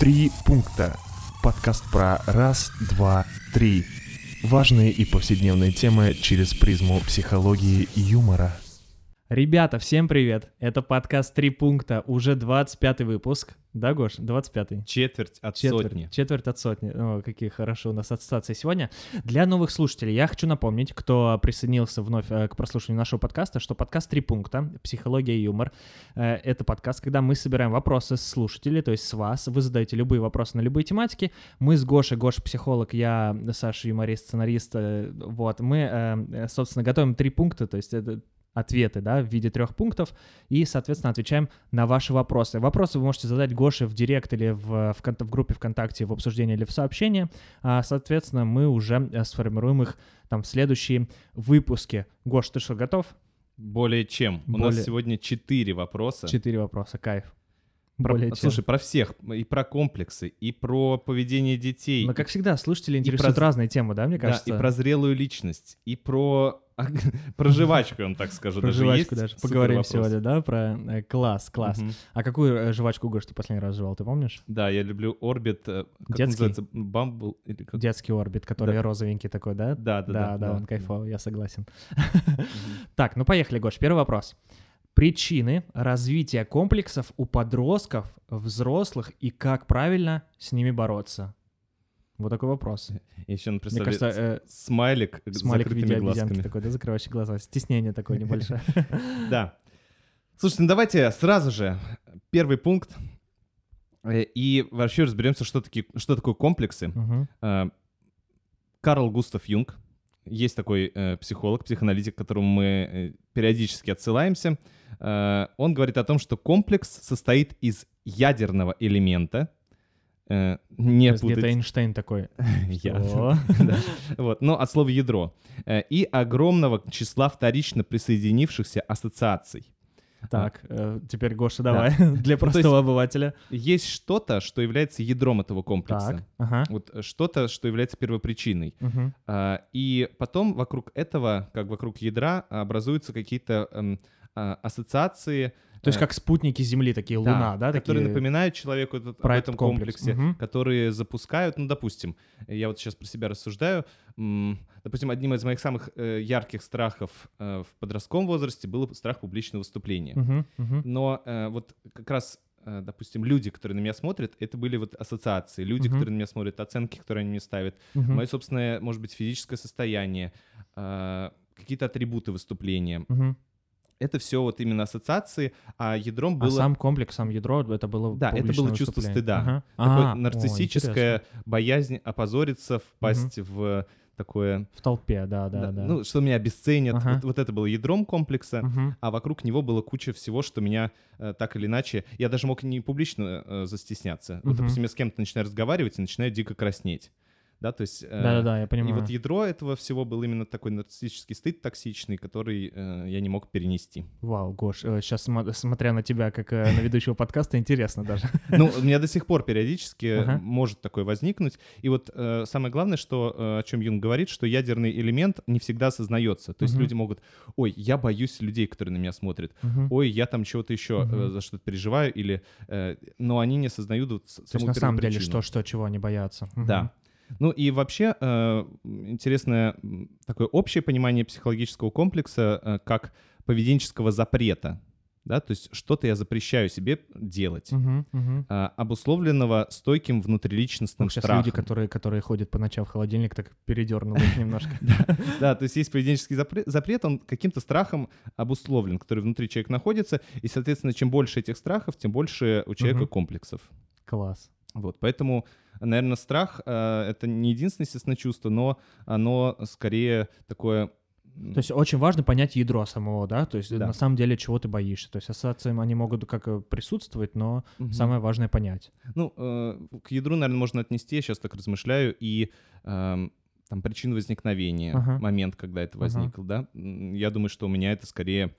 Три пункта. Подкаст про раз, два, три. Важные и повседневные темы через призму психологии и юмора. Ребята, всем привет! Это подкаст «Три пункта», уже 25 выпуск. Да, Гош? 25-й. Четверть от Четверть, сотни. четверть от сотни. О, какие хорошо у нас ассоциации сегодня. Для новых слушателей я хочу напомнить, кто присоединился вновь э, к прослушиванию нашего подкаста, что подкаст «Три пункта. Психология и юмор» э, — это подкаст, когда мы собираем вопросы с слушателей, то есть с вас. Вы задаете любые вопросы на любые тематики. Мы с Гошей, Гоша психолог, я Саша юморист, сценарист. э, Вот, мы, собственно, готовим три пункта, то есть это ответы, да, в виде трех пунктов, и, соответственно, отвечаем на ваши вопросы. Вопросы вы можете задать Гоше в директ или в, в, кон- в группе ВКонтакте, в обсуждении или в сообщении. А, соответственно, мы уже э, сформируем их там в следующие выпуски. Гош, ты что, готов? Более чем. У Более- нас сегодня четыре вопроса. Четыре вопроса, кайф. Про- Более чем. Слушай, про всех. И про комплексы, и про поведение детей. Но, как всегда, слушатели интересуют про- разные темы, да, мне да, кажется? и про зрелую личность, и про... про жвачку, вам так скажу. Про даже жвачку есть даже поговорим вопрос. сегодня, да, про э, класс, класс. Мгм. А какую э, жвачку, Гош, ты последний раз жевал, ты помнишь? Да, я люблю Орбит. э, Как Детский? называется? Бамбл? Или как? Детский орбит, который Да. розовенький такой, да? Да, да, Да, да. да, он кайфовый, я согласен. Так, ну поехали, Гош. Первый вопрос. Причины развития комплексов у подростков, взрослых и как правильно с ними бороться? Вот такой вопрос. Еще, Мне представляю, кажется, э, смайлик с смайлик в виде обезьянки глазками. такой, да, закрывающий глаза. Стеснение такое небольшое. Да. Слушайте, ну давайте сразу же первый пункт. Э, И вообще разберемся, что, такие, что такое комплексы. Э, Карл Густав Юнг, есть такой э, психолог, психоаналитик, к которому мы э, периодически отсылаемся. Э, он говорит о том, что комплекс состоит из ядерного элемента. э, не Где-то путать Эйнштейн такой. я. Вот, но от слова ядро. Э, И огромного числа вторично присоединившихся ассоциаций. Так, э, теперь, Гоша, давай, для Ну, то простого обывателя. Есть что-то, что является ядром этого комплекса. Так, ага. Вот э, что-то, что является первопричиной. мгм. А, И потом вокруг этого, как вокруг ядра, образуются какие-то эм, ассоциации. То есть э, как спутники Земли, такие Луна, да? которые такие напоминают человеку этот- об про этом комплексе, Мгм. которые запускают, ну, допустим, я вот сейчас про себя рассуждаю, допустим, одним из моих самых э, ярких страхов э, в подростковом возрасте был страх публичного выступления. Мгм, мгм. Но вот как раз, допустим, люди, которые на меня смотрят, это были вот ассоциации, люди, Мгм. которые на меня смотрят, оценки, которые они мне ставят, Мгм. мое собственное, может быть, физическое состояние, какие-то атрибуты выступления. Мгм. Это все вот именно ассоциации, а ядром было... А сам комплекс, сам ядро, это было Да, это было чувство стыда. Ага. Такое А, о, боязнь опозориться, впасть в такое... В толпе, да, да, да, да. Ну, что меня обесценят. Ага. Вот, вот это было ядром комплекса. Мгм. а вокруг него была куча всего, что меня э, так или иначе... Я даже мог не публично э, застесняться. Вот, Мгм. допустим, я с кем-то начинаю разговаривать и начинаю дико краснеть. Да, то есть... э, Да-да-да, я И понимаю. вот ядро этого всего был именно такой нарциссический стыд токсичный, который э, я не мог перенести. Вау, Гош, сейчас, смотря на тебя, как э, на ведущего подкаста, интересно даже. Ну, у меня до сих пор периодически может такое возникнуть. И вот э, самое главное, что, э, о чем Юнг говорит, что ядерный элемент не всегда осознается. То есть люди могут, ой, я боюсь людей, которые на меня смотрят. Ой, я там чего-то еще э, за что-то переживаю, или, э, но они не осознают вот с- То есть саму на самом деле, что, что, чего они боятся. Да. Ну и вообще э, интересное такое общее понимание психологического комплекса э, как поведенческого запрета, да, то есть что-то я запрещаю себе делать, мгм. э, обусловленного стойким внутриличностным Сейчас страхом. люди, которые, которые ходят по ночам в холодильник, так передернуло их немножко. Да, то есть есть поведенческий запре- запрет, он каким-то страхом обусловлен, который внутри человека находится, и, соответственно, чем больше этих страхов, тем больше у человека комплексов. Класс. Вот, поэтому, наверное, страх э, это не единственное, естественно, чувство, но оно скорее такое. То есть очень важно понять ядро самого, да? То есть Да. на самом деле чего ты боишься. То есть ассоциации они могут как э, присутствовать, но мгм. самое важное понять. Ну, э, к ядру, наверное, можно отнести, я сейчас так размышляю, и эм, там причину возникновения, Ага. момент, когда это Ага. возникло, да. М, Я думаю, что у меня это скорее.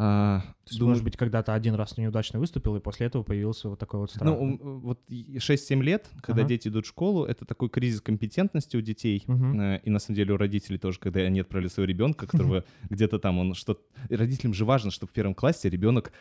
А, То есть, думаю, может быть, когда-то один раз неудачно выступил, и после этого появился вот такой вот страх. Ну, ум, вот и 6-7 лет, когда Ага. дети идут в школу, это такой кризис компетентности у детей. Э, И на самом деле у родителей тоже, когда они отправили своего ребенка, которого где-то там он что... Родителям же важно, чтобы в первом классе ребенок э,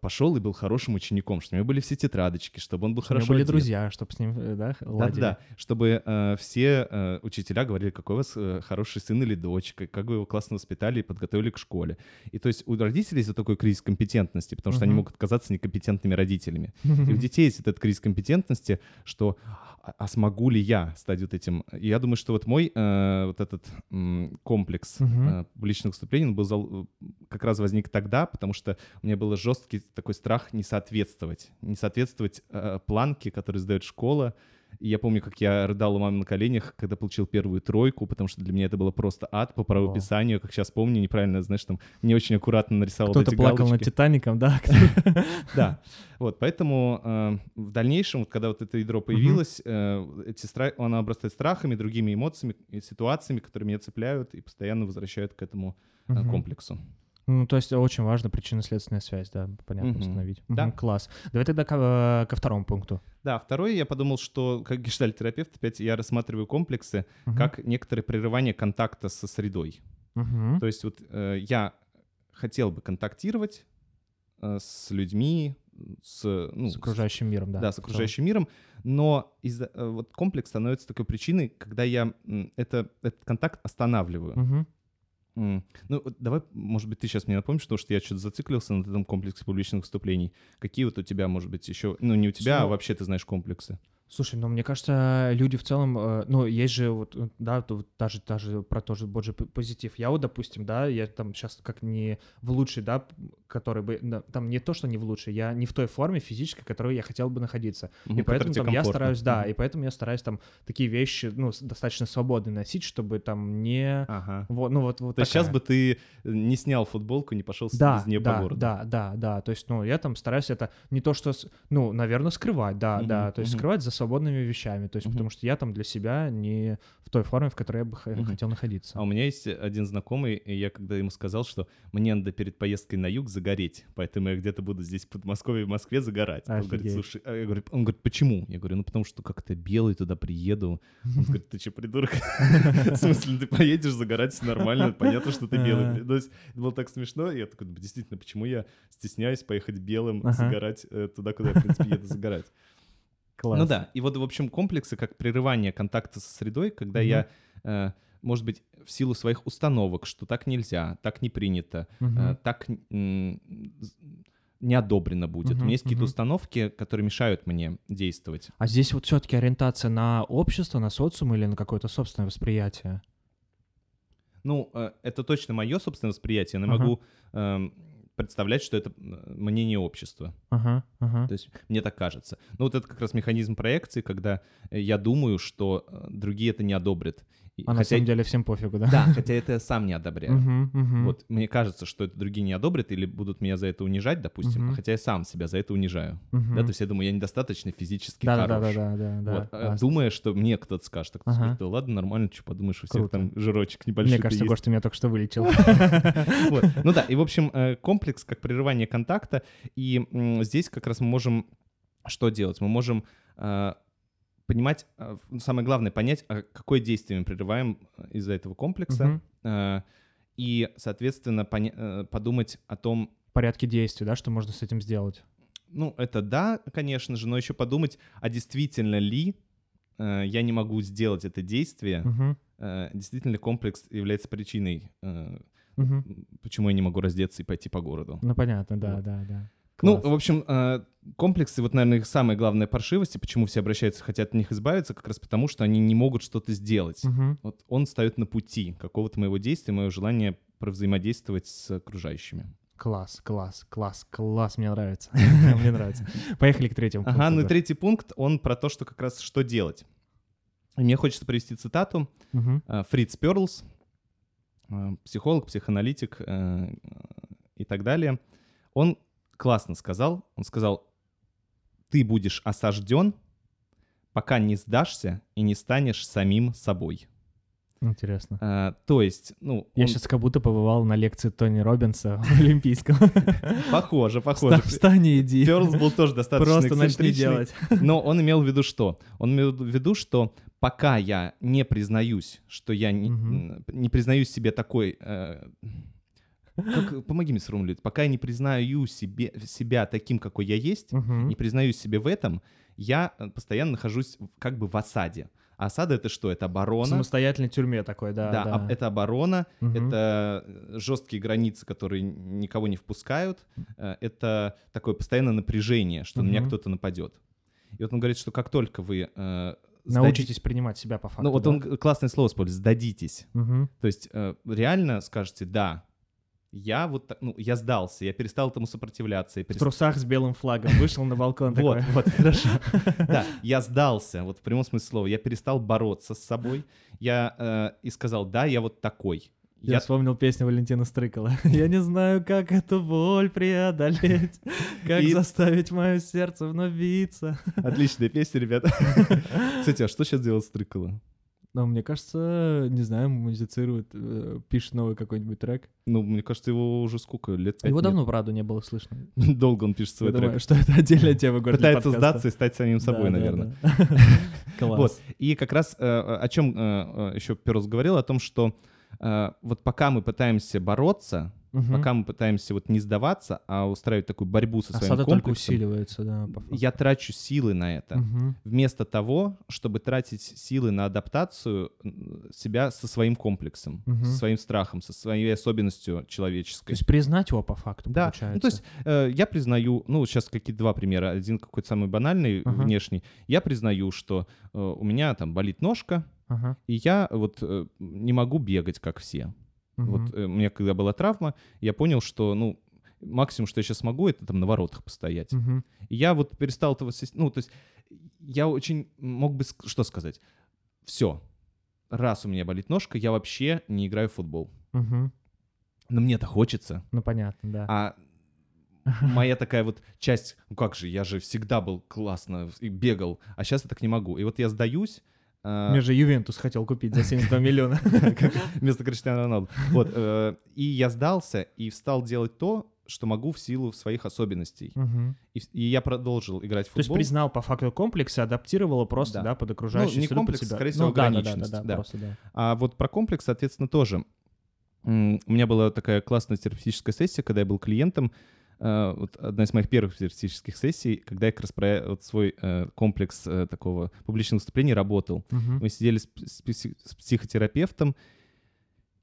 пошел и был хорошим учеником, чтобы у него были все тетрадочки, чтобы он был Чтобы у него хорошо были одет. друзья, чтобы с ним, э, да, ладили. Да-да, чтобы э, все э, учителя говорили, какой у вас э, хороший сын или дочка, как вы его классно воспитали и подготовили к школе. И то есть у родителей есть такой кризис компетентности, потому что они Мгм. могут казаться некомпетентными родителями. И у детей есть этот кризис компетентности, что а, а смогу ли я стать вот этим? И я думаю, что вот мой э, вот этот м, комплекс Мгм. э, публичных выступлений он был зал- как раз возник тогда, потому что у меня был жесткий такой страх не соответствовать, не соответствовать э, планке, которую сдает школа. И я помню, как я рыдал у мамы на коленях, когда получил первую тройку, потому что для меня это было просто ад по правописанию. Как сейчас помню, неправильно, знаешь, там не очень аккуратно нарисовал Кто-то эти плакал галочки. над Титаником, да? Да, вот, поэтому э, в дальнейшем, когда вот это ядро появилось, э, оно обрастает страхами, другими эмоциями и ситуациями, которые меня цепляют и постоянно возвращают к этому э, комплексу. Ну, то есть очень важно причинно-следственная связь, да, понятно, Мгм. установить. Да. Мгм, Класс. Давай тогда ко, э, ко второму пункту. Да, второе, я подумал, что как гештальт-терапевт, опять я рассматриваю комплексы Мгм. как некоторое прерывание контакта со средой. Мгм. То есть вот э, я хотел бы контактировать э, с людьми, с, ну, С окружающим миром, да. да, с окружающим миром, но из вот комплекс становится такой причиной, когда я это, этот контакт останавливаю. Мгм. М. Ну, давай, может быть, ты сейчас мне напомнишь, потому что я что-то зациклился на этом комплексе публичных выступлений. Какие вот у тебя, может быть, еще, ну, не у тебя, а Ну, вообще ты знаешь комплексы? Слушай, ну мне кажется, люди в целом, э, ну есть же вот, э, да, вот даже даже про то же позитив. Я вот, допустим, да, я там сейчас как не в лучшей, да, который бы, да, там не то, что не в лучшей, я не в той форме физической, в которой я хотел бы находиться. Мгм, и поэтому там я стараюсь, да, Мгм. и поэтому я стараюсь там такие вещи, ну, достаточно свободно носить, чтобы там не, Ага. вот, ну вот, вот То есть сейчас бы ты не снял футболку, не пошел с- Да, без нее да, по городу. да, да, да. То есть, ну, я там стараюсь это не то, что, ну, наверное, скрывать, да, Мгм, да. То есть мгм. скрывать за свободными вещами. То есть, Мгм. потому что я там для себя не в той форме, в которой я бы Мгм. хотел находиться. А у меня есть один знакомый, и я когда ему сказал, что мне надо перед поездкой на юг загореть, поэтому я где-то буду здесь в Подмосковье, в Москве загорать. Он говорит, Офигеть. слушай, а я говорю, он говорит, почему? Я говорю, ну потому что как-то белый туда приеду. Он говорит, ты что, придурок? В смысле, ты поедешь загорать, все нормально, понятно, что ты белый. То есть это было так смешно, я такой, «Да, действительно, почему я стесняюсь поехать белым, загорать э, туда, куда я, в принципе, еду загорать? Класс. Ну да, и вот, в общем, комплексы как прерывание контакта со средой, когда Мгм. я, э, может быть, в силу своих установок, что так нельзя, так не принято, Мгм. э, так не одобрено будет. У Мгм, меня есть какие-то мгм. установки, которые мешают мне действовать. А здесь вот все-таки ориентация на общество, на социум или на какое-то собственное восприятие? Ну, э, это точно мое собственное восприятие, но Ага. могу эм, представлять, что это э, мнение общества. Ага, ага. То есть мне так кажется. Ну, вот это как раз механизм проекции, когда э, я думаю, что э, другие это не одобрят. А на хотя- самом деле всем пофигу, да? Да, хотя это я сам не одобряю. Мгм, мгм. Вот мне кажется, что это другие не одобрят или будут меня за это унижать, допустим, Мгм. хотя я сам себя за это унижаю. Мгм. Да, то есть я думаю, я недостаточно физически да, да, хорош. да, да, да, да. Вот, э, А, думая, что мне кто-то скажет, так Ага. скажет, да ладно, нормально, что подумаешь, у всех Круто. там жирочек небольшой. Мне кажется, Гош, ты меня только что вылечил. Ну да, и в общем э, комплекс как прерывание контакта, и здесь как раз мы можем что делать? Мы можем э, понимать, ну, самое главное, понять, а какое действие мы прерываем э, из-за этого комплекса, э, и, соответственно, э, подумать о том, Порядке действий, да, что можно с этим сделать? ну, это да, конечно же, но еще подумать, а действительно ли э, я не могу сделать это действие, э, действительно ли комплекс является причиной, мгм. почему я не могу раздеться и пойти по городу. Ну, понятно, да, Вот. да, да. Ну, Класс. в общем, э, комплексы, вот, наверное, их самая главная паршивость, и почему все обращаются, хотят от них избавиться, как раз потому, что они не могут что-то сделать. Мгм. Вот он встает на пути какого-то моего действия, моего желания взаимодействовать с окружающими. Класс, класс, класс, класс, мне нравится. Мне нравится. Поехали к третьему Ага, пункту, ну и третий пункт, он про то, что как раз что делать. Мне хочется привести цитату э, Фриц Перлс, э, психолог, психоаналитик и так далее. Он классно сказал, он сказал, ты будешь осажден, пока не сдашься и не станешь самим собой. Интересно. Э, то есть, ну, Я он- сейчас как будто побывал на лекции Тони Робинса в Олимпийском. похоже, похоже. Вста- Встань и иди. Перлс был тоже достаточно Просто начни делать. Но он имел в виду что? Он имел в виду, что пока я не признаюсь, что я не признаюсь себе такой, э, как, помоги мне сформулировать, пока я не признаю себе, себя таким, какой я есть, Мгм. не признаюсь себе в этом, я э, постоянно нахожусь в- как бы в осаде. А осада это что? Это В оборона. самостоятельной тюрьме такой, да. Да, да. это оборона, Мгм. это э, жесткие границы, которые никого не впускают, э, это такое постоянное напряжение, что на меня кто-то нападет. И вот он говорит, что как только вы э, сдади- Научитесь принимать себя по факту. Ну вот да? он классное слово использует, сдадитесь. Мгм. То есть э, реально скажете, да, я вот, так- ну, я сдался, я перестал этому сопротивляться. Я В перестал... трусах с белым флагом вышел на балкон Вот, такой. вот, хорошо. Да, я сдался, вот в прямом смысле слова. Я перестал бороться с собой. Я э, и сказал, да, я вот такой. Я Я вспомнил песню Валентина Стрыкала. Я не знаю, как эту боль преодолеть, как И- заставить мое сердце вновь биться. Отличная песня, ребята. Кстати, а что сейчас делает Стрыкало? Но мне кажется, не знаю, музицирует, э, пишет новый какой-нибудь трек. Ну, мне кажется, его уже сколько лет? Его нет. давно, правда, не было слышно. Долго он пишет свой Я думаю, трек. что это отдельная тема. Город для Пытается подкаста. сдаться и стать самим собой, Да, наверное. да. Класс. Вот. И как раз э, о чем еще Перус говорил, о том, что э, вот пока мы пытаемся бороться, Мгм. пока мы пытаемся вот не сдаваться, а устраивать такую борьбу со своим Осада только комплексом, усиливается, да, я трачу силы на это. Мгм. Вместо того, чтобы тратить силы на адаптацию себя со своим комплексом, Мгм. со своим страхом, со своей особенностью То человеческой. есть признать его по факту, Да, получается. ну, то есть э, я признаю, ну, сейчас какие-то два примера. Один какой-то самый банальный, Ага. внешний. Я признаю, что э, у меня там болит ножка, Ага. и я вот э, не могу бегать, как все. Мгм. Вот э, у меня когда была травма, я понял, что, ну, максимум, что я сейчас могу, это там на воротах постоять. Мгм. И я вот перестал этого... Ну, то есть я очень мог бы... Что сказать? Все. Раз у меня болит ножка, я вообще не играю в футбол. Мгм. Но мне-то хочется. Ну, понятно, да. А моя такая вот часть, ну как же, я же всегда был классно и бегал, а сейчас я так не могу. И вот я сдаюсь, Мне же Ювентус хотел купить за 72 миллиона. вместо Криштиану Роналду. Вот, э, и я сдался и стал делать то, что могу в силу своих особенностей. Мгм. И, и я продолжил играть в То есть футбол. признал по факту комплекс и адаптировал его просто, Да. да, под окружающую Ну, не среду, комплекс, себя. скорее всего, Ну, да, да, да, ограниченность, да, да, да. просто, да. А вот про комплекс, соответственно, тоже. У меня была такая классная терапевтическая сессия, когда я был клиентом. Э, Вот одна из моих первых терапевтических сессий, когда я как раз про вот свой э, комплекс э, такого публичного выступления работал. Мгм. Мы сидели с, с с психотерапевтом,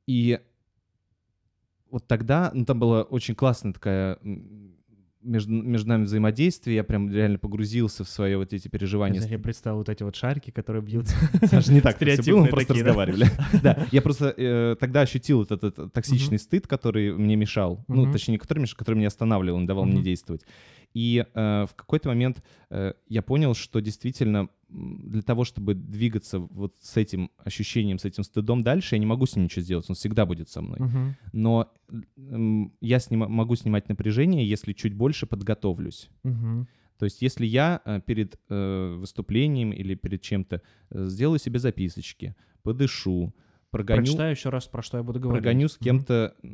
и вот тогда, ну, там была очень классная такая между, между нами взаимодействие, я прям реально погрузился в свои вот эти переживания. Я представил вот эти вот шарики, которые бьются. Саша, не так было, мы просто разговаривали. Да, я просто э, тогда ощутил вот этот токсичный стыд, который мне мешал. Ну, точнее, не который мешал, который меня останавливал, не давал мне действовать. И э, в какой-то момент э, я понял, что действительно для того, чтобы двигаться вот с этим ощущением, с этим стыдом дальше, я не могу с ним ничего сделать, он всегда будет со мной. Мгм. Но м, я снима- могу снимать напряжение, если чуть больше подготовлюсь. Мгм. То есть, если я э, перед э, выступлением или перед чем-то э, сделаю себе записочки, подышу, прогоню, Прочитаю еще раз, про что я буду говорить. прогоню с кем-то э,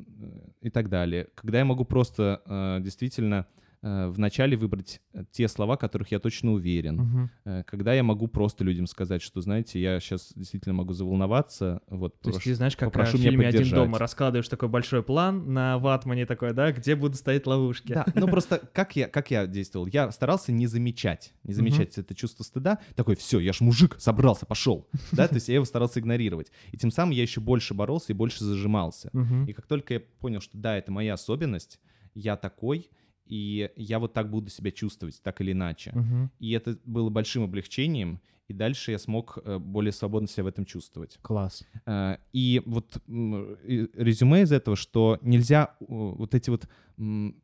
и так далее. Когда я могу просто э, действительно вначале выбрать э, те слова, которых я точно уверен. Э, Когда я могу просто людям сказать, что, знаете, я сейчас действительно могу заволноваться, вот, То есть прошу- ты знаешь, как в меня фильме «Один поддержать». дома» раскладываешь такой большой план на ватмане такой, да, где будут стоять ловушки. Да, ну просто как я, как я действовал? Я старался не замечать, не замечать это чувство стыда. Такой, все, я ж мужик, собрался, пошел. Да, то есть я его старался игнорировать. И тем самым я еще больше боролся и больше зажимался. Мгм. И как только я понял, что да, это моя особенность, я такой, и я вот так буду себя чувствовать, так или иначе. Мгм. И это было большим облегчением, и дальше я смог э, более свободно себя в этом чувствовать. Класс. Э, И вот резюме из этого, что нельзя вот эти вот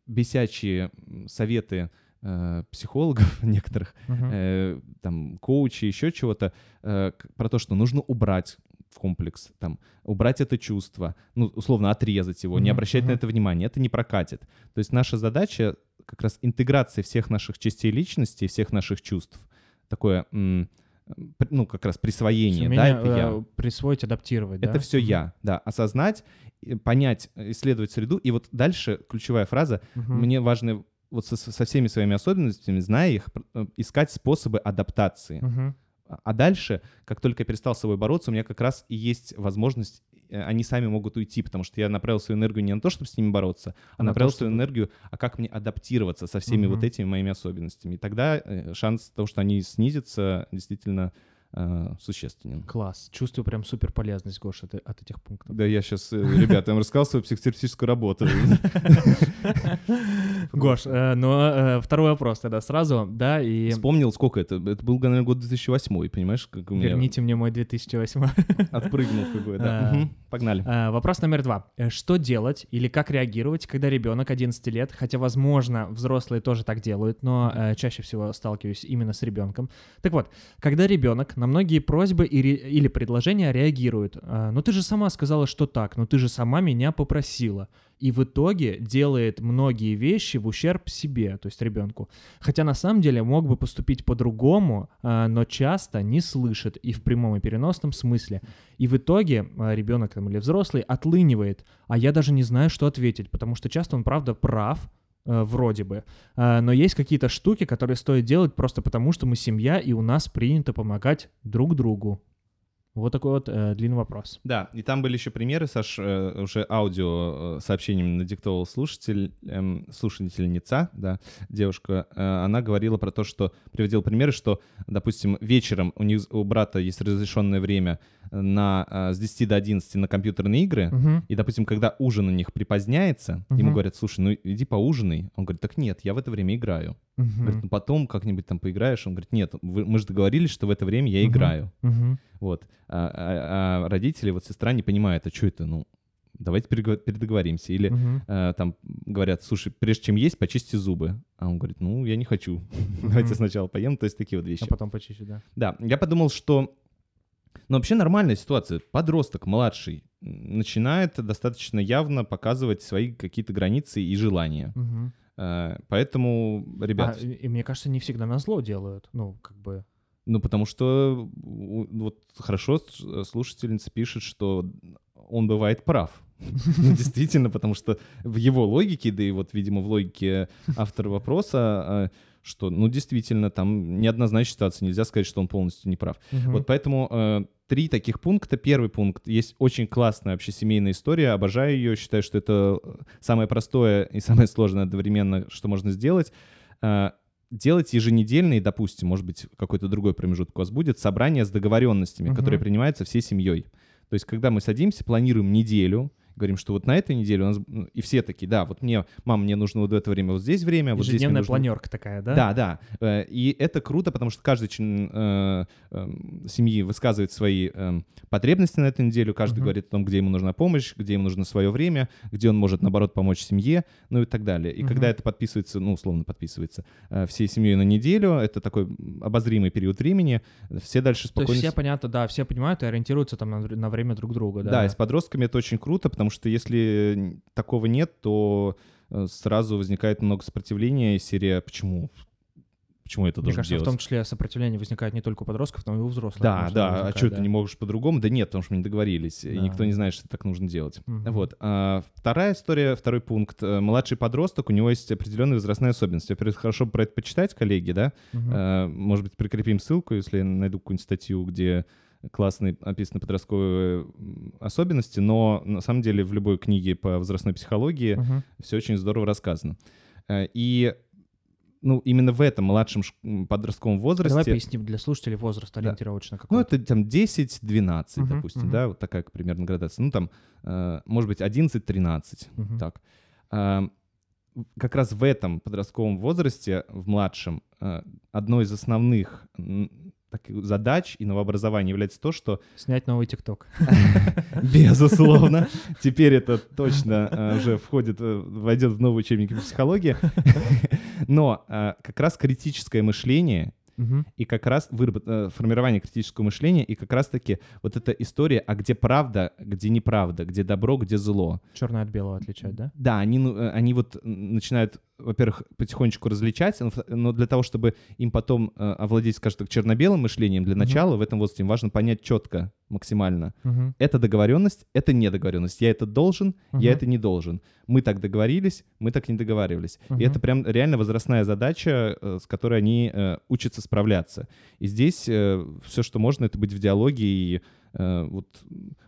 бесячие советы э, психологов некоторых, э, там, коучей, еще чего-то, про то, что нужно убрать комплекс, там, убрать это чувство, ну, условно, отрезать его, не Мгм, обращать на мгм. это внимания, это не прокатит. То есть наша задача как раз интеграция всех наших частей личности, всех наших чувств, такое, ну, как раз присвоение, да, Умение, это я. э, присвоить, адаптировать, да? Это все Мгм. я, да. Осознать, понять, исследовать среду. И вот дальше ключевая фраза. Мгм. Мне важно вот со, со всеми своими особенностями, зная их, э, искать способы адаптации. Мгм. А дальше, как только я перестал с собой бороться, у меня как раз и есть возможность э, они сами могут уйти, потому что я направил свою энергию не на то, чтобы с ними бороться, а на направил то, свою чтобы- энергию, а как мне адаптироваться со всеми Мгм. вот этими моими особенностями. И тогда э, шанс того, что они снизятся, действительно э, существенен. Класс. Чувствую прям супер полезность, Гоша, от, от этих пунктов. Да, я сейчас, ребята, я вам рассказал свою психотерапевтическую работу. Гош, э, но э, второй вопрос тогда сразу, да, и Вспомнил, сколько это? Это был, наверное, год 2008, понимаешь, как у меня верните мне мой 2008. отпрыгнул какой, да. Погнали. Э, Вопрос номер два. Э, Что делать или как реагировать, когда ребенок 11 лет, хотя, возможно, взрослые тоже так делают, но э, чаще всего сталкиваюсь именно с ребенком. Так вот, когда ребенок на многие просьбы или предложения реагирует, э, ну ты же сама сказала, что так, ну ты же сама меня попросила. И в итоге делает многие вещи в ущерб себе, то есть ребенку. Хотя на самом деле мог бы поступить по-другому, э, но часто не слышит и в прямом и переносном смысле. И в итоге э, ребенок или взрослый отлынивает, а я даже не знаю, что ответить, потому что часто он правда прав, вроде бы. Э, Но есть какие-то штуки, которые стоит делать просто потому, что мы семья, и у нас принято помогать друг другу. Вот такой вот э, длинный вопрос. Да, и там были еще примеры, Саш, э, уже аудио э, сообщениями надиктовал слушатель, эм, слушательница, да, девушка, э, она говорила про то, что, приводила примеры, что, допустим, вечером у них, у брата есть разрешенное время на, э, с 10 до 11 на компьютерные игры, Мгм. и, допустим, когда ужин у них припоздняется, ему Мгм. говорят, слушай, ну иди поужинай. Он говорит, так нет, я в это время играю. Мгм. Говорит, ну потом как-нибудь там поиграешь. Он говорит, нет, вы- мы же договорились, что в это время я Мгм. играю. Мгм. Вот. А, а- а родители, вот сестра не понимает, а что это, ну, давайте передоговоримся. Или Мгм. э, там говорят, слушай, прежде чем есть, почисти зубы. А он говорит, ну, я не хочу. Давайте сначала поем. То есть такие вот вещи. А потом почище, да. Да, я подумал, что ну, вообще нормальная ситуация. Подросток младший начинает достаточно явно показывать свои какие-то границы и желания. Э, Поэтому, ребят, А, и мне кажется, не всегда на зло делают. Ну, как бы. Ну потому что вот хорошо слушательница пишет, что он бывает прав. Ну, действительно, потому что в его логике, да и вот, видимо, в логике автора вопроса, э, что, ну, действительно, там неоднозначная ситуация, нельзя сказать, что он полностью не прав. Вот поэтому э, три таких пункта. Первый пункт. Есть очень классная вообще семейная история. Обожаю ее. Считаю, что это самое простое и самое сложное одновременно, что можно сделать. Э, делать еженедельные, допустим, может быть, какой-то другой промежуток у вас будет, собрание с договоренностями, Мгм. которые принимаются всей семьей. То есть, когда мы садимся, планируем неделю, говорим, что вот на этой неделе у нас... ну, И все такие, да, вот мне, мам, мне нужно вот в это время вот здесь время, вот здесь нужно... планерка такая, да? Да, да. Э, И это круто, потому что каждый член э, э, семьи высказывает свои э, потребности на эту неделю, каждый Мгм. говорит о том, где ему нужна помощь, где ему нужно свое время, где он может, наоборот, помочь семье, ну и так далее. И Мгм. когда это подписывается, ну, условно подписывается, э, всей семьей на неделю, это такой обозримый период времени, все дальше То есть спокойно... все понятно, да, все понимают и ориентируются там на, на время друг друга, да. Да, и с подростками это очень круто, потому что если такого нет, то э, сразу возникает много сопротивления, и серия «Почему? Почему это Мне должен кажется, делать?» в том числе сопротивление возникает не только у подростков, но и у взрослых. Да, да, а что да. ты не можешь по-другому? Да нет, потому что мы не договорились, и Да. никто не знает, что так нужно делать. Мгм. Вот. а, вторая история, второй пункт. Э, Младший подросток, у него есть определенные возрастные особенности. Во-первых, хорошо про это почитать, коллеги, да? Мгм. Э, Может быть, прикрепим ссылку, если я найду какую-нибудь статью, где классно описаны подростковые особенности, но на самом деле в любой книге по возрастной психологии Мгм. все очень здорово рассказано. Э, И ну, именно в этом младшем подростковом возрасте... Давай поясним для слушателей возраст Да. ориентировочно какой. Ну, это там 10-12, Мгм, допустим, мгм. да, вот такая примерно градация. Ну, там, э, может быть, 11-13, Мгм. так. В- как раз в этом подростковом возрасте, в младшем, э, одной из основных м, таких задач и новообразования является то, что, Снять новый ТикТок. безусловно, теперь это точно э, уже входит, э, войдет в новые учебники психологии, но э, как раз критическое мышление и как раз выработ... формирование критического мышления, и как раз-таки вот эта история, а где правда, где неправда, где добро, где зло. Черное от белого отличать, да? Да, они, ну, они вот начинают, во-первых, потихонечку различать, но для того, чтобы им потом э, овладеть, скажем так, черно-белым мышлением, для начала в этом возрасте им важно понять четко, максимально. Мгм. Это договоренность, это недоговоренность. Я это должен, я Мгм. это не должен. Мы так договорились, мы так не договаривались. Мгм. И это прям реально возрастная задача, э, с которой они э, учатся справляться. И здесь все, что можно, это быть в диалоге и вот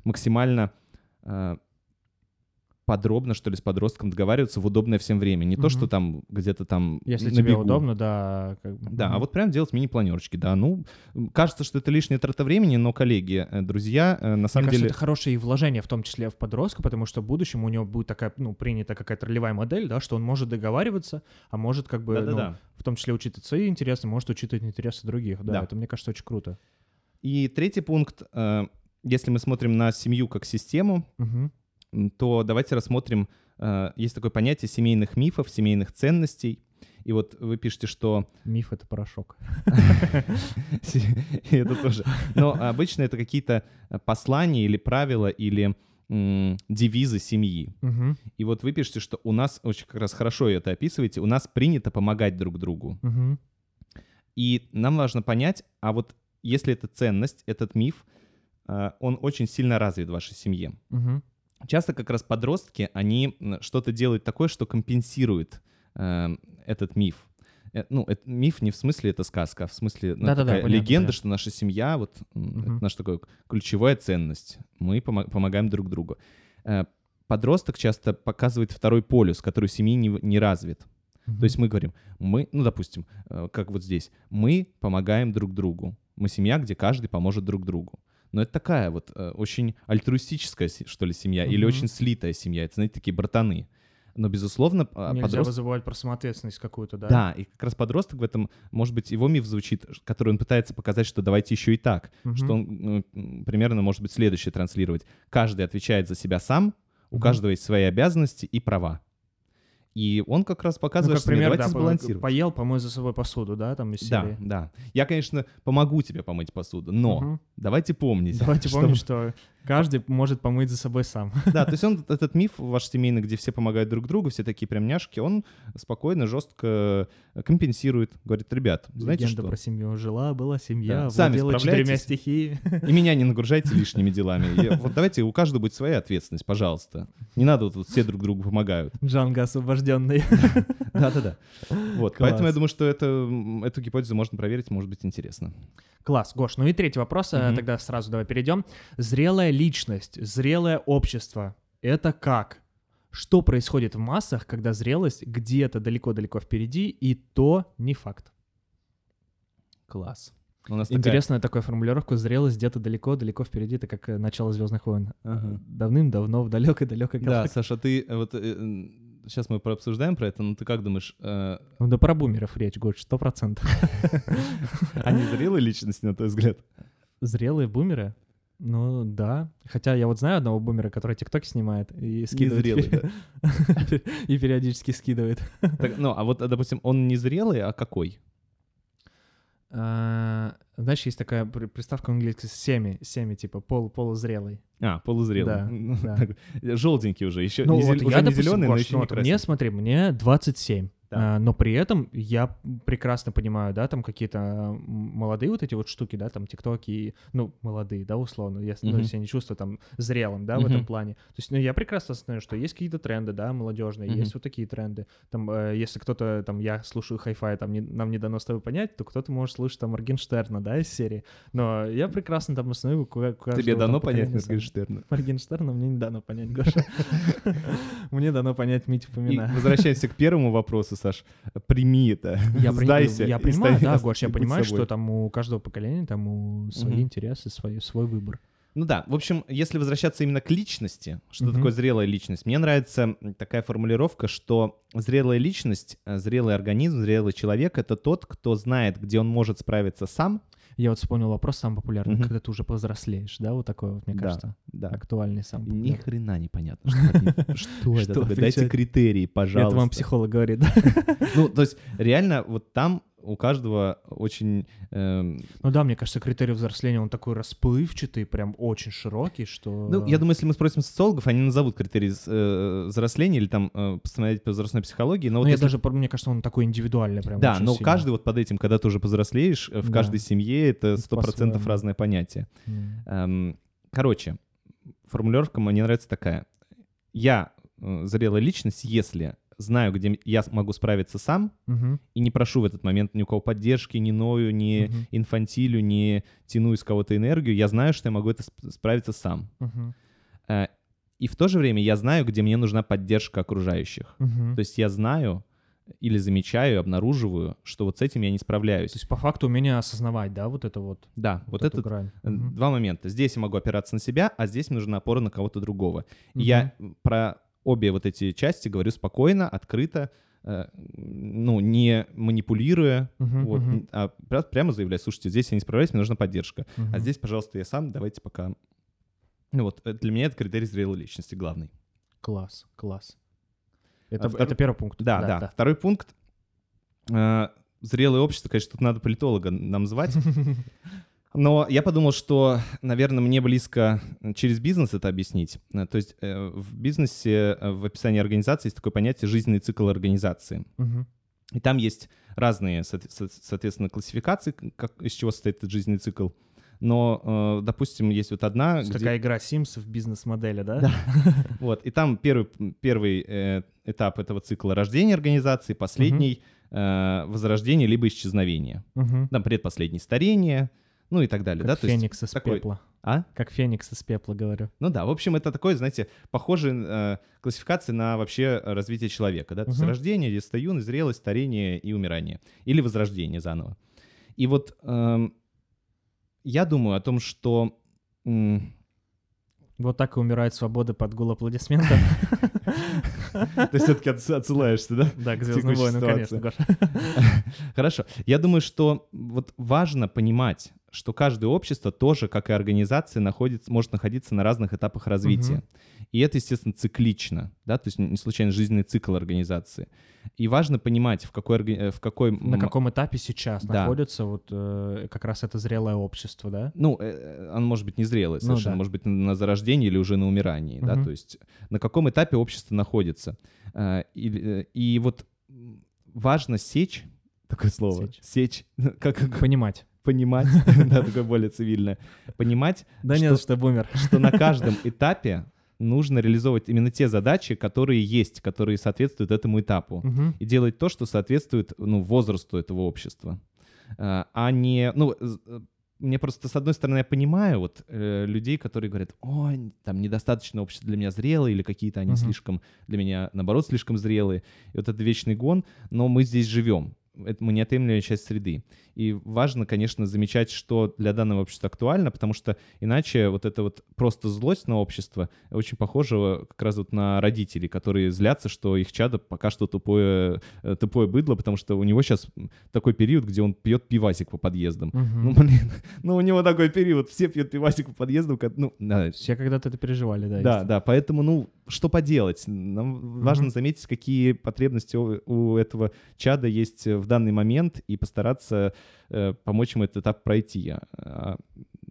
максимально подробно, что ли, с подростком договариваться в удобное всем время. Не то, Мгм. что там где-то там Если на тебе бегу. удобно, да. как. Да, а Мгм. вот прям делать мини-планерочки, да. Ну, кажется, что это лишняя трата времени, но, коллеги, э, друзья, э, на Мне самом кажется, деле... это хорошее вложение, в том числе в подростка, потому что в будущем у него будет такая, ну, принята какая-то ролевая модель, да, что он может договариваться, а может как бы, ну, в том числе учитывать свои интересы, может учитывать интересы других. Да, Да. это, мне кажется, очень круто. И третий пункт, э, если мы смотрим на семью как систему, Мгм. То давайте рассмотрим, э, есть такое понятие семейных мифов, семейных ценностей. И вот вы пишете, что Миф — это порошок. Это тоже. Но обычно это какие-то э, послания или правила, или девизы семьи. Мгм. И вот вы пишете, что у нас, очень как раз хорошо это описываете, у нас принято помогать друг другу. Мгм. И нам важно понять, а вот если эта ценность, этот миф, э, он очень сильно развит в вашей семье. Мгм. Часто как раз подростки, они что-то делают такое, что компенсирует э, этот миф. Э, Ну, это миф не в смысле это сказка, а в смысле ну, Да-да-да, такая понятно, легенда, понятно. что наша семья, вот Мгм. наша такая ключевая ценность. Мы помо- помогаем друг другу. Э, Подросток часто показывает второй полюс, который семьи не, в- не развит. То есть мы говорим, мы, ну, допустим, э, как вот здесь, мы помогаем друг другу. Мы семья, где каждый поможет друг другу. Но это такая вот э, очень альтруистическая, что ли, семья, или Мгм. очень слитая семья. Это, знаете, такие братаны. Но, безусловно, а, Нельзя подросток... забывать про самоответственность какую-то, да? Да, и как раз подросток в этом, может быть, его миф звучит, который он пытается показать, что давайте еще и так. Мгм. Что он ну, примерно, может быть, следующее транслировать. Каждый отвечает за себя сам, у каждого есть свои обязанности и права. И он как раз Ну, показывает, как что пример, давайте да, сбалансировать. по- поел, помой за собой посуду, да, там из Да, серии. да. Я, конечно, помогу тебе помыть посуду, но Мгм. давайте помнить. Давайте что- помнить, что каждый может помыть за собой сам. Да, то есть он, этот миф ваш семейный, где все помогают друг другу, все такие прям няшки, он спокойно, жестко компенсирует. Говорит, ребят, знаете Легенда что? про семью. Жила, была семья, Да, сами четырьмя стихиями. И меня не нагружайте лишними делами. И вот давайте у каждого будет своя ответственность, пожалуйста. Не надо вот тут все друг другу помогают. Джанго освобожденный. Да-да-да. Вот, Класс. поэтому я думаю, что это, эту гипотезу можно проверить, может быть интересно. Класс, Гош. Ну и третий вопрос, Мгм. тогда сразу давай перейдем. Зрелая личность, зрелое общество. Это как? Что происходит в массах, когда зрелость где-то далеко-далеко впереди, и то не факт? Класс. У нас такая- Интересная такая формулировка. Зрелость где-то далеко-далеко впереди. Это как э, начало Звездных войн. Ага. Давным-давно в далекой-далекой Да. Саша, ты э, вот сейчас мы пообсуждаем про это, но ты как думаешь, э, Ну да про бумеров речь, Гош, сто процентов. они зрелые личности, на твой взгляд? Зрелые бумеры? Ну да. Хотя я вот знаю одного бумера, который тиктоки снимает и скидывает. Незрелый, И периодически скидывает. Так, ну, а вот, а, допустим, он не зрелый, а какой? А, Знаешь, есть такая при- приставка английская семи, семи типа пол, полузрелый. А, полузрелый. Да, Ну, да. так, Желтенький уже, еще Ну не, вот зел- уже я, не допустим, зеленый, но еще ну не вот красный. мне, смотри, мне 27. Да. а, но при этом я прекрасно понимаю, да, там какие-то м, молодые вот эти вот штуки, да, там тиктоки, ну, молодые, да, условно, я, если я не чувствую там зрелым, да, в Мгм. этом плане. То есть, ну, я прекрасно осознаю, что есть какие-то тренды, да, молодежные, Мгм. есть вот такие тренды. Там, э, если кто-то, там, я слушаю хай-фай, там, не- нам не дано с тобой понять, то кто-то может слушать там Моргенштерна, да, из серии. Но я прекрасно там каждого Тебе там дано понять поколения сам. Моргенштерна? Моргенштерна мне не дано понять, Гоша. Мне дано понять Митю И Фомина. возвращаемся к первому вопросу, Саш. Прими это. Я, Сдайся. я понимаю, да, Гош, я понимаю, что там у каждого поколения там у свои интересы, свой, свой выбор. Ну да, в общем, если возвращаться именно к личности, что Мгм. такое зрелая личность, мне нравится такая формулировка, что зрелая личность, э, зрелый организм, зрелый человек — это тот, кто знает, где он может справиться сам. Я вот вспомнил вопрос самый популярный, Мгм. когда ты уже повзрослеешь, да, вот такой вот, мне Да, кажется, Да. актуальный самый Ни хрена непонятно, что, это такое? Дайте критерии, пожалуйста. Это вам психолог говорит, да? Ну, то есть реально вот там у каждого очень... эм, Ну да, мне кажется, критерий взросления, он такой расплывчатый, прям очень широкий, что... Ну, я думаю, если мы спросим социологов, они назовут критерии э, взросления или там э, постановить по возрастной психологии. Но Ну, вот я если- даже, мне кажется, он такой индивидуальный прям Да, но сильно. каждый вот под этим, когда ты уже повзрослеешь, э, в Да. каждой семье это сто процентов По-своему. разное понятие. М. Эм, Короче, формулировка мне нравится такая. Я э, зрелая личность, если знаю, где я могу справиться сам, Мгм. и не прошу в этот момент ни у кого поддержки, ни ною, ни Мгм. инфантилю, ни тяну из кого-то энергию, я знаю, что я могу это сп- справиться сам. Э, и в то же время я знаю, где мне нужна поддержка окружающих. Мгм. То есть я знаю или замечаю, обнаруживаю, что вот с этим я не справляюсь. То есть по факту умение осознавать, да, вот это вот. Да, вот, эту это грань. э, два момента. Здесь я могу опираться на себя, а здесь мне нужна опора на кого-то другого. Мгм. я про обе вот эти части говорю спокойно, открыто, э, ну, не манипулируя, Мгм, вот, н- а пря- прямо заявляю, слушайте, здесь я не справляюсь, мне нужна поддержка. А Мгм. здесь, пожалуйста, я сам, давайте пока... Ну вот, э, для меня это критерий зрелой личности главный. Класс, класс. Это, А втор- это первый пункт. Да, да. Второй пункт. Э, Зрелое общество, конечно, тут надо политолога нам звать. Но я подумал, что, наверное, мне близко через бизнес это объяснить. Э, То есть э, в бизнесе, э, в описании организации есть такое понятие «жизненный цикл организации». Мгм. И там есть разные, соот- со- соответственно, классификации, как, из чего состоит этот жизненный цикл. Но, допустим, есть вот одна, есть где- Такая игра Sims в бизнес-модели, да? Да. вот, и там первый, первый этап этого цикла рождения организации, последний возрождение либо исчезновение. Там предпоследний старение, ну и так далее. Как да? То есть феникс из такой- пепла. А? Как феникс из пепла, говорю. Ну да, в общем, это такой, знаете, похожая э, классификация на вообще развитие человека, да, то есть рождение, детство, юность, зрелость, старение и умирание, или возрождение заново. И вот эм, я думаю о том, что м, Вот так и умирает свобода под гул аплодисментов. ты все-таки отсылаешься, да? Да, к Звездным войнам, конечно. Хорошо. Я думаю, что вот важно понимать, что каждое общество тоже, как и организация, находится, может находиться на разных этапах развития. Мгм. И это, естественно, циклично, да, то есть не случайно жизненный цикл организации. И важно понимать, в какой, э, в какой На каком этапе сейчас Да. находится вот э, как раз это зрелое общество, да? ну, э, оно может быть незрелое Ну совершенно, да. может быть на- зарождении или уже на умирании, да, Мгм. то есть на каком этапе общество находится. Э, или, э, И вот важно сечь, такое слово, Сечь. сечь, как Понимать. Понимать, да, такое более цивильное, понимать, Да Что- нет, что бумер. что на каждом этапе нужно реализовывать именно те задачи, которые есть, которые соответствуют этому этапу. И делать то, что соответствует ну, возрасту этого общества. А а не... Ну, э, мне просто, с одной стороны, я понимаю вот э, людей, которые говорят, ой, там недостаточно общество для меня зрелое, или какие-то они слишком, для меня, наоборот, слишком зрелые. И вот это вечный гон, но мы здесь живем. Это мы неотъемлемая часть среды. И важно, конечно, замечать, что для данного общества актуально, потому что иначе вот это вот просто злость на общество очень похоже как раз вот на родителей, которые злятся, что их чадо пока что тупое, э, тупое быдло, потому что у него сейчас такой период, где он пьет пивасик по подъездам. Мгм. Ну, блин, ну у него такой период, все пьют пивасик по подъездам, ну, да, Все когда-то это переживали, да. да, есть. да, поэтому, ну, что поделать? Нам важно Мгм. заметить, какие потребности у, у этого чада есть в данный момент и постараться э, помочь ему этот этап пройти. А,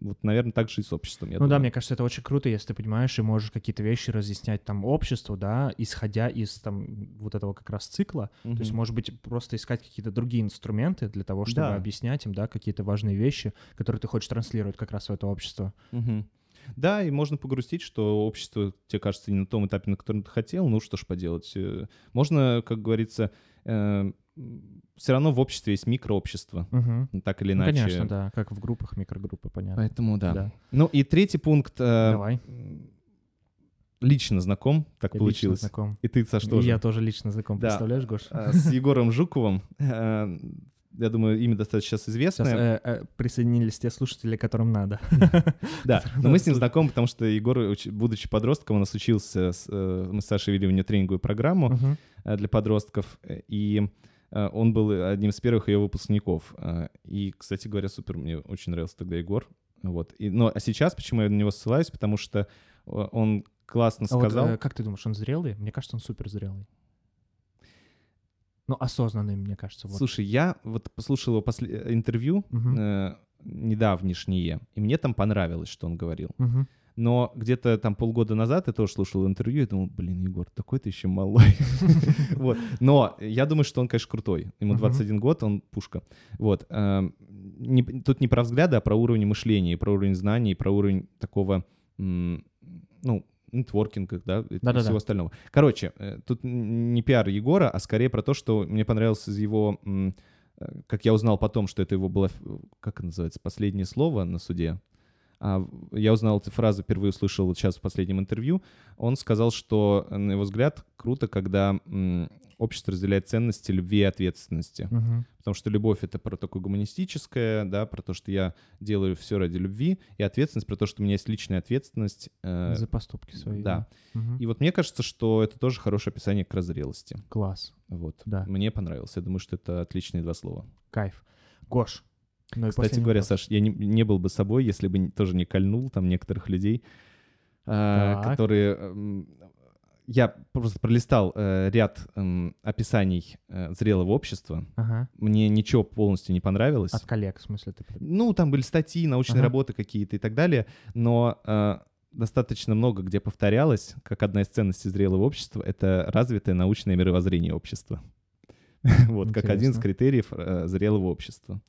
вот, наверное, так же и с обществом. Ну да, думаю. мне кажется, это очень круто, если ты понимаешь и можешь какие-то вещи разъяснять там обществу, да, исходя из там вот этого как раз цикла. То есть, может быть, просто искать какие-то другие инструменты для того, чтобы Да. объяснять им, да, какие-то важные вещи, которые ты хочешь транслировать как раз в это общество. Мгм. Да, и можно погрустить, что общество тебе кажется не на том этапе, на котором ты хотел. Ну, что ж поделать. Э, Можно, как говорится, все равно в обществе есть микрообщество. Мгм. Так или Ну, иначе. конечно, да, как в группах, микрогруппы, понятно. Поэтому да. Да. Ну и третий пункт. э, Давай. Лично знаком, так Я лично получилось. знаком. И ты, Саш, И тоже. я тоже лично знаком, Да. представляешь, Гош? А, С Егором Жуковым. Я думаю, имя достаточно сейчас Сейчас известное. э, э, присоединились те слушатели, которым надо. Да, но мы с ним знакомы, потому что Егор, уч- будучи подростком, у нас учился, э, мы с Сашей вели у него тренинговую программу э, для подростков, э, и он был одним из первых ее выпускников. И, кстати говоря, супер, мне очень нравился тогда Егор. Вот. И, но а сейчас почему я на него ссылаюсь? Потому что он классно А вот, сказал. как ты думаешь, он зрелый? Мне кажется, он супер зрелый. Ну, осознанный, мне кажется. Вот. Слушай, я вот послушал его после... э, интервью Мгм. э, недавнешнее, и мне там понравилось, что он говорил. Мгм. Но где-то там полгода назад я тоже слушал интервью и думал, блин, Егор, такой ты еще малой. Вот. Но я думаю, что он, конечно, крутой. Ему Мгм. 21 год, он пушка. Вот. Не- Тут не про взгляды, а про уровень мышления, про уровень знаний, про уровень такого, ну, нетворкинга, да, и Да-да-да. всего остального. Короче, э, тут не пиар Егора, а скорее про то, что мне понравилось из его, э, как я узнал потом, что это его было, как называется, последнее слово на суде, я узнал эту фразу, впервые услышал вот сейчас в последнем интервью. Он сказал, что, на его взгляд, круто, когда общество разделяет ценности любви и ответственности. Мгм. Потому что любовь — это про такое гуманистическое, да, про то, что я делаю все ради любви, и ответственность про то, что у меня есть личная ответственность. э, За поступки свои. да. Мгм. И вот мне кажется, что это тоже хорошее описание к разрелости. Класс. Вот. Да. Мне понравилось. Я думаю, что это отличные два слова. Кайф. Гош. Ну Кстати говоря, вопрос. Саш, я не, не был бы собой, если бы не- тоже не кольнул там некоторых людей, Так. которые... эм, Я просто пролистал э, ряд эм, описаний э, зрелого общества. Ага. Мне ничего полностью не понравилось. От коллег, в смысле, ты... Ну, там были статьи, научные Ага. работы какие-то и так далее, но э, достаточно много где повторялось, как одна из ценностей зрелого общества — это развитое научное мировоззрение общества. Вот, как один из Интересно. критериев э, зрелого общества.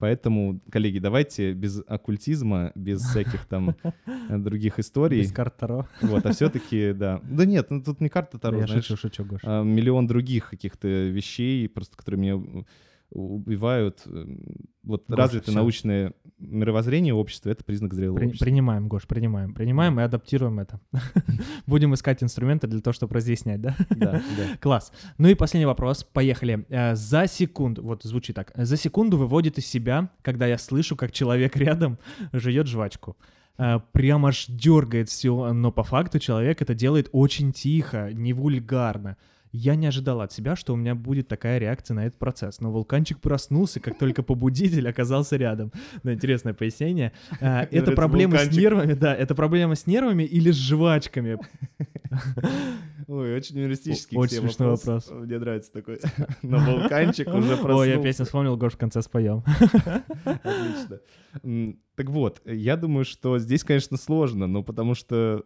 Поэтому, коллеги, давайте без оккультизма, без всяких там других историй. Без карт Таро. Вот, а все-таки, да. Да нет, ну тут не карта Таро, Я знаешь, шучу, шучу, Гош. а, миллион других каких-то вещей, просто которые у- убивают. Эм, Вот Гоша, развитое всё. научное мировоззрение общества — это признак зрелого При- общества. принимаем, Гош, принимаем. Принимаем и адаптируем это. Будем искать инструменты для того, чтобы разъяснять, да? Да, да. Класс. Ну и последний вопрос. Поехали. Э, За секунду, вот звучит так. За секунду выводит из себя, когда я слышу, как человек рядом жует жвачку. Э, Прямо аж дергает все, но по факту человек это делает очень тихо, не вульгарно. Я не ожидал от себя, что у меня будет такая реакция на этот процесс. Но вулканчик проснулся, как только побудитель оказался рядом. Ну, интересное пояснение. Э, Это проблема с нервами, да, это проблема с нервами или с жвачками? Ой, очень юмористический Очень смешной вопрос. Мне нравится такой. Но вулканчик уже проснулся. Ой, я песню вспомнил, Гош, в конце споем. Отлично. Так вот, я думаю, что здесь, конечно, сложно, но потому что...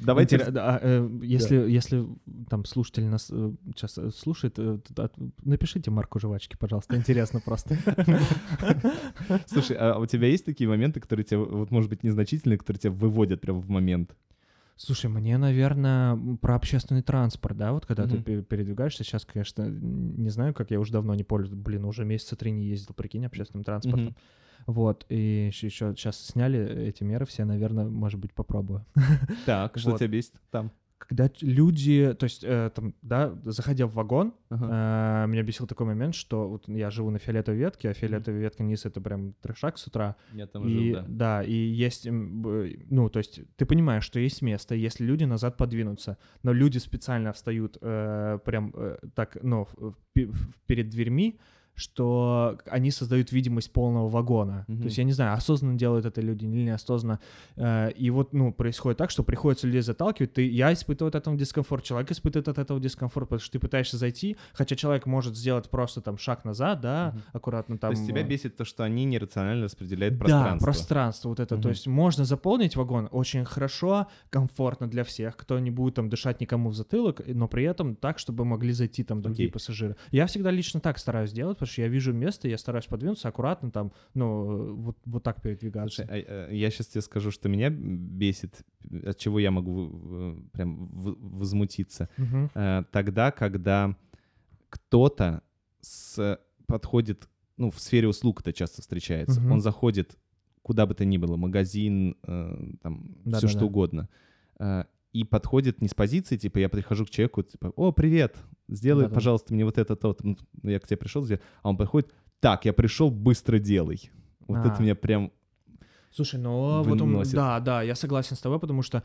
э, Давайте... Интер- да, а, э, если, если там слушатель нас сейчас слушает, э, т- а, напишите марку жвачки, пожалуйста, интересно просто. Слушай, а у тебя есть такие моменты, которые тебя, вот, может быть, незначительные, которые тебя выводят прямо в момент? Слушай, мне, наверное, про общественный транспорт, да, вот когда ты Мгм. пе- передвигаешься, сейчас, конечно, не знаю, как я уже давно не пользуюсь, блин, уже месяца три не ездил, прикинь, общественным транспортом. Мгм. Вот, и еще, сейчас сняли эти меры все, наверное, может быть, попробую. Так, что Вот. тебя бесит там? Когда люди, то есть, э, там, да, заходя в вагон, Ага. э, меня бесил такой момент, что вот я живу на фиолетовой ветке, а фиолетовая ветка низ — это прям трешак с утра, Я там и, жил, да. и есть, ну, то есть ты понимаешь, что есть место, если люди назад подвинутся, но люди специально встают э, прям э, так, ну, перед дверьми, что они создают видимость полного вагона. Мгм. То есть я не знаю, осознанно делают это люди или неосознанно. Э, и вот, ну, происходит так, что приходится людей заталкивать. Ты, я испытываю от этого дискомфорт, человек испытывает от этого дискомфорт, потому что ты пытаешься зайти, хотя человек может сделать просто там шаг назад, да, Мгм. аккуратно там. То есть тебя э, бесит то, что они нерационально распределяют да, пространство. пространство вот это. То Мгм. есть можно заполнить вагон очень хорошо, комфортно для всех, кто не будет там дышать никому в затылок, но при этом так, чтобы могли зайти там другие Окей. пассажиры. Я всегда лично так стараюсь делать, потому что я вижу место, я стараюсь подвинуться аккуратно там, ну, вот, вот так передвигаться. Слушай, а, э, я сейчас тебе скажу, что меня бесит, от чего я могу прям возмутиться. Э, Тогда, когда кто-то с, подходит, ну, в сфере услуг это часто встречается, Мгм. он заходит куда бы то ни было, магазин, э, там, все Да-да-да. что угодно, э, и подходит не с позиции, типа, я прихожу к человеку, типа, о, привет, сделай, Да-да-да. пожалуйста, мне вот это, то, Ну, я к тебе пришел, сделай». а он подходит, так, я пришел, быстро делай. Вот А. это меня прям Слушай, ну вот он, да, да, я согласен с тобой, потому что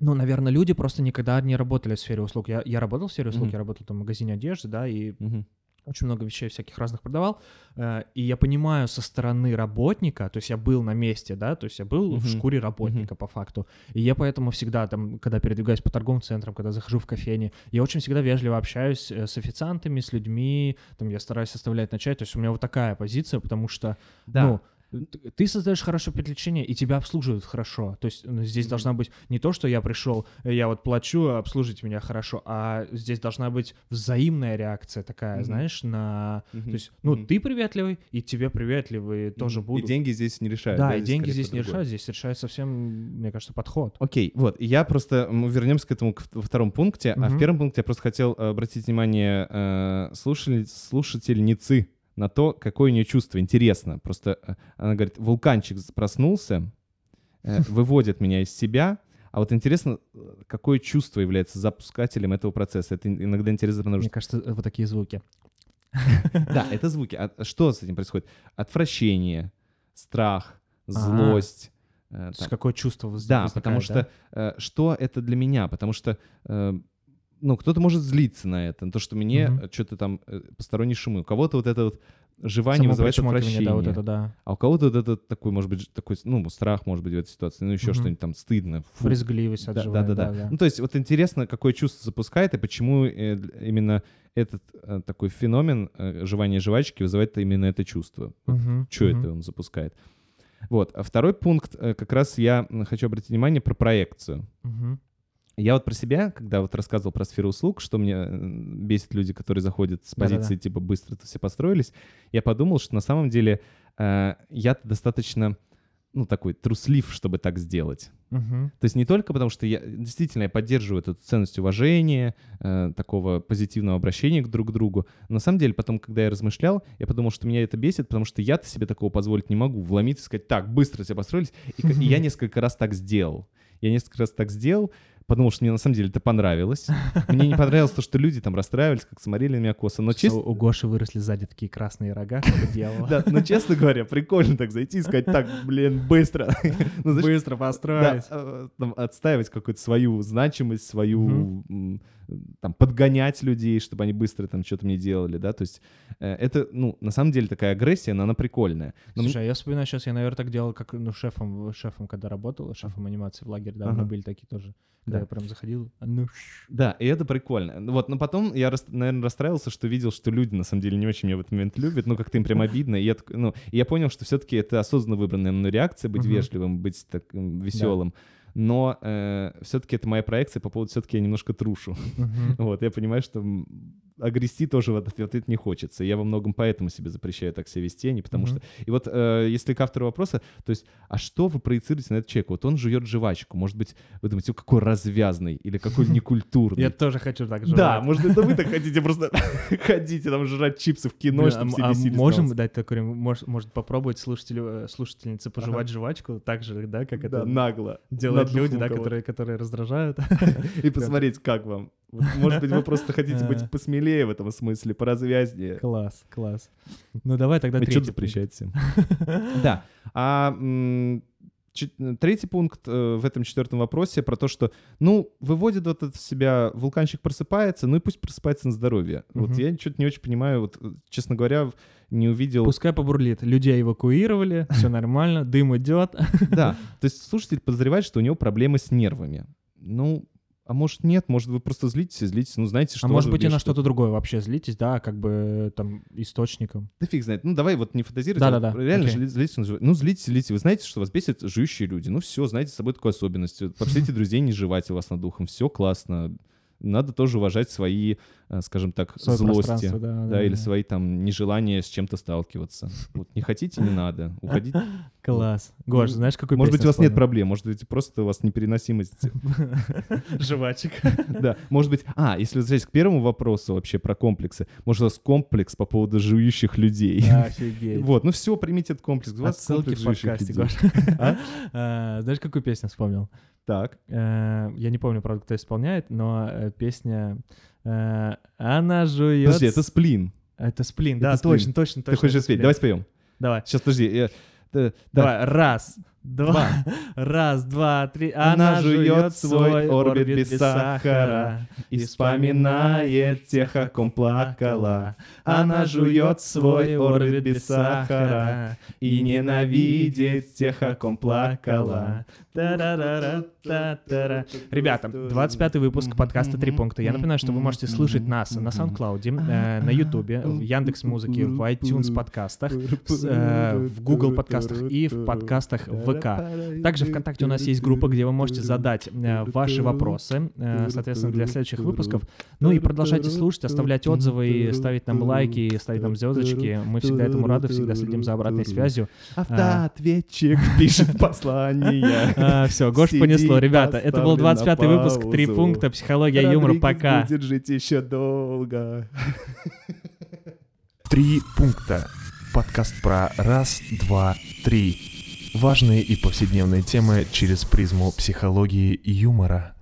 ну, наверное, люди просто никогда не работали в сфере услуг. Я, я работал в сфере услуг, Мгм. я работал там в магазине одежды, да, и Мгм. Очень много вещей всяких разных продавал, э, и я понимаю со стороны работника, то есть я был на месте, да, то есть я был в Мгм. шкуре работника по факту, и я поэтому всегда там, когда передвигаюсь по торговым центрам, когда захожу в кофейни, я очень всегда вежливо общаюсь э, с официантами, с людьми, там я стараюсь оставлять на чай, то есть у меня вот такая позиция, потому что, ну, т- ты создаешь хорошее впечатление, и тебя обслуживают хорошо. То есть ну, здесь должна быть не то, что я пришел, я вот плачу, обслужите меня хорошо, а здесь должна быть взаимная реакция такая, Мгм. знаешь, на... Мгм. То есть, ну, Мгм. ты приветливый, и тебе приветливые тоже Мгм. будут. И деньги здесь не решают. да, и деньги скорее здесь не другое. решают, здесь решает совсем, мне кажется, подход. Окей, вот, я просто, мы вернемся к этому во втором пункте, а в первом пункте я просто хотел э, обратить внимание э, слушатель, слушательницы на то, какое у нее чувство. Интересно. Просто э, она говорит, вулканчик проснулся, э, выводит меня из себя, а вот интересно, э, какое чувство является запускателем этого процесса. Это иногда интересно, потому Мне что... кажется, вот такие звуки. Да, это звуки. А что с этим происходит? Отвращение, страх, злость. э, То есть там, какое чувство Да, потому что что это для меня? Потому что ну, кто-то может злиться на это, на то, что мне Мгм. что-то там э, посторонние шумы. У кого-то вот это вот жевание Само вызывает отвращение. Да, вот это, да. А у кого-то вот это такой, может быть, такой, ну, страх, может быть, в этой ситуации, ну, еще Мгм. что-нибудь там стыдно. фу. Брезгливость Да, отживает, да, да, да. Ну, то есть вот интересно, какое чувство запускает и почему э, именно этот э, такой феномен жевания жвачки вызывает именно это чувство. Мгм, Что мгм. это он запускает? Вот. А второй пункт, как раз я хочу обратить внимание про проекцию. Мгм. Я вот про себя, когда вот рассказывал про сферу услуг, что мне бесит люди, которые заходят с Да-да-да. позиции типа быстро то все построились, я подумал, что на самом деле э, я достаточно, ну, такой труслив, чтобы так сделать. Мгм. То есть не только потому, что я действительно я поддерживаю эту ценность уважения, э, такого позитивного обращения к друг другу. Но на самом деле потом, когда я размышлял, я подумал, что меня это бесит, потому что я-то себе такого позволить не могу. Вломиться и сказать, так, быстро все построились. И, и я несколько раз так сделал. Я несколько раз так сделал, подумал, что мне на самом деле это понравилось. Мне не понравилось то, что люди там расстраивались, как смотрели на меня косо. Но честно, У Гоши выросли сзади такие красные рога, как у дьявола. да, но честно говоря, прикольно так зайти и сказать, так, блин, быстро. Ну, Быстро построились. э, отстаивать какую-то свою значимость, свою там подгонять людей, чтобы они быстро там что-то мне делали, да, то есть э, это, ну, на самом деле такая агрессия, но она прикольная. Но мне- Слушай, а я вспоминаю сейчас, я, наверное, так делал, как, ну, шефом, шефом, когда работал, шефом анимации в лагере, да, Ага. были такие тоже. Когда Да. я прям заходил, а ну, Да, и это прикольно. Вот, но потом я, наверное, расстраивался, что видел, что люди на самом деле не очень меня в этот момент любят, ну как-то им прям обидно, и я, так- ну, и я понял, что все-таки это осознанно выбранная мной реакция, быть вежливым, быть таким веселым. Но все-таки это моя проекция по поводу все-таки я немножко трушу. мгм. Вот, я понимаю, что м, агрести тоже в этот ответ не хочется. Я во многом поэтому себе запрещаю так себя вести, а не потому Мгм. что... И вот э, если к автору вопроса, то есть, а что вы проецируете на этот человека? Вот он жует жвачку, может быть, вы думаете, «О, какой развязный или какой некультурный. Я тоже хочу так же. Да, может, это вы так хотите просто ходите там жрать чипсы в кино, чтобы все а веселись. можем дать такой, может, попробовать слушателю, э, слушательнице пожевать жвачку так же, да, как это нагло. делают люди, да, которые раздражают. И посмотреть, как вам. Может быть, вы просто хотите быть посмелее в этом смысле, поразвязнее. Класс, класс. Ну давай тогда третий что запрещаете всем? Да. А третий пункт э, в этом четвертом вопросе про то, что, ну, выводит вот в себя, вулканчик просыпается, ну и пусть просыпается на здоровье. Вот я что-то не очень понимаю, вот, честно говоря, не увидел... Пускай побурлит. Людей эвакуировали, все нормально, дым идет. Да, то есть слушатель подозревает, что у него проблемы с нервами. Ну, а может нет, может вы просто злитесь и злитесь, ну знаете, что А может быть и на бесит. что-то другое вообще злитесь, да, как бы там источником. Да фиг знает. Ну, давай вот не фантазируйте. Да-да-да, вот Реально окей. жли- злитесь Ну, злитесь, злитесь. Вы знаете, что вас бесят жующие люди. Ну, все, знаете с собой такую особенность. Пошлите друзей не жевать у вас над духом. Все классно. Надо тоже уважать свои, э, скажем так, Своё злости. да, Да, да, или да. свои там нежелания с чем-то сталкиваться. Вот не хотите, не надо. Уходите. Класс. Гош, знаешь, какой Может быть, у вас нет проблем, может быть, просто у вас непереносимость. Жвачек. Да, может быть... А, если возвращаясь к первому вопросу вообще про комплексы, может, у вас комплекс по поводу жующих людей. Офигеть. Вот, ну все, примите этот комплекс. У вас комплекс в жующих людей. А? А, Знаешь, какую песню вспомнил? Так. Э, Я не помню, правда, кто исполняет, но э, песня э, «Она жует...» Подожди, это сплин. Это сплин, это да, сплин. точно, точно, Ты точно. хочешь сплин. Давай споем. Давай. Сейчас, подожди. я- да, да. Давай, раз, два, раз, два, три. Она Она жует свой орбит без сахара. И вспоминает тех, о ком плакала. Она жует свой орбит без сахара И ненавидит тех, о ком плакала. Ребята, 25 выпуск подкаста «Три пункта». Я напоминаю, что вы можете слушать нас на SoundCloud, э, на YouTube, в Яндекс Музыке, в iTunes подкастах, в Google подкастах и в подкастах ВК. Также ВКонтакте у нас есть группа, где вы можете задать э, ваши вопросы, э, соответственно, для следующих выпусков. Ну и продолжайте слушать, оставлять отзывы, и ставить нам лайки, ставить нам звездочки. Мы всегда этому рады, всегда следим за обратной связью. Автоответчик пишет послание. все, Гош понесло. Ребята, это был поставлен на 25 выпуск «Три пункта. Психология юмора». Пока. будет жить еще долго. Три пункта. Подкаст про раз, два, три. Важные и повседневные темы через призму психологии и юмора.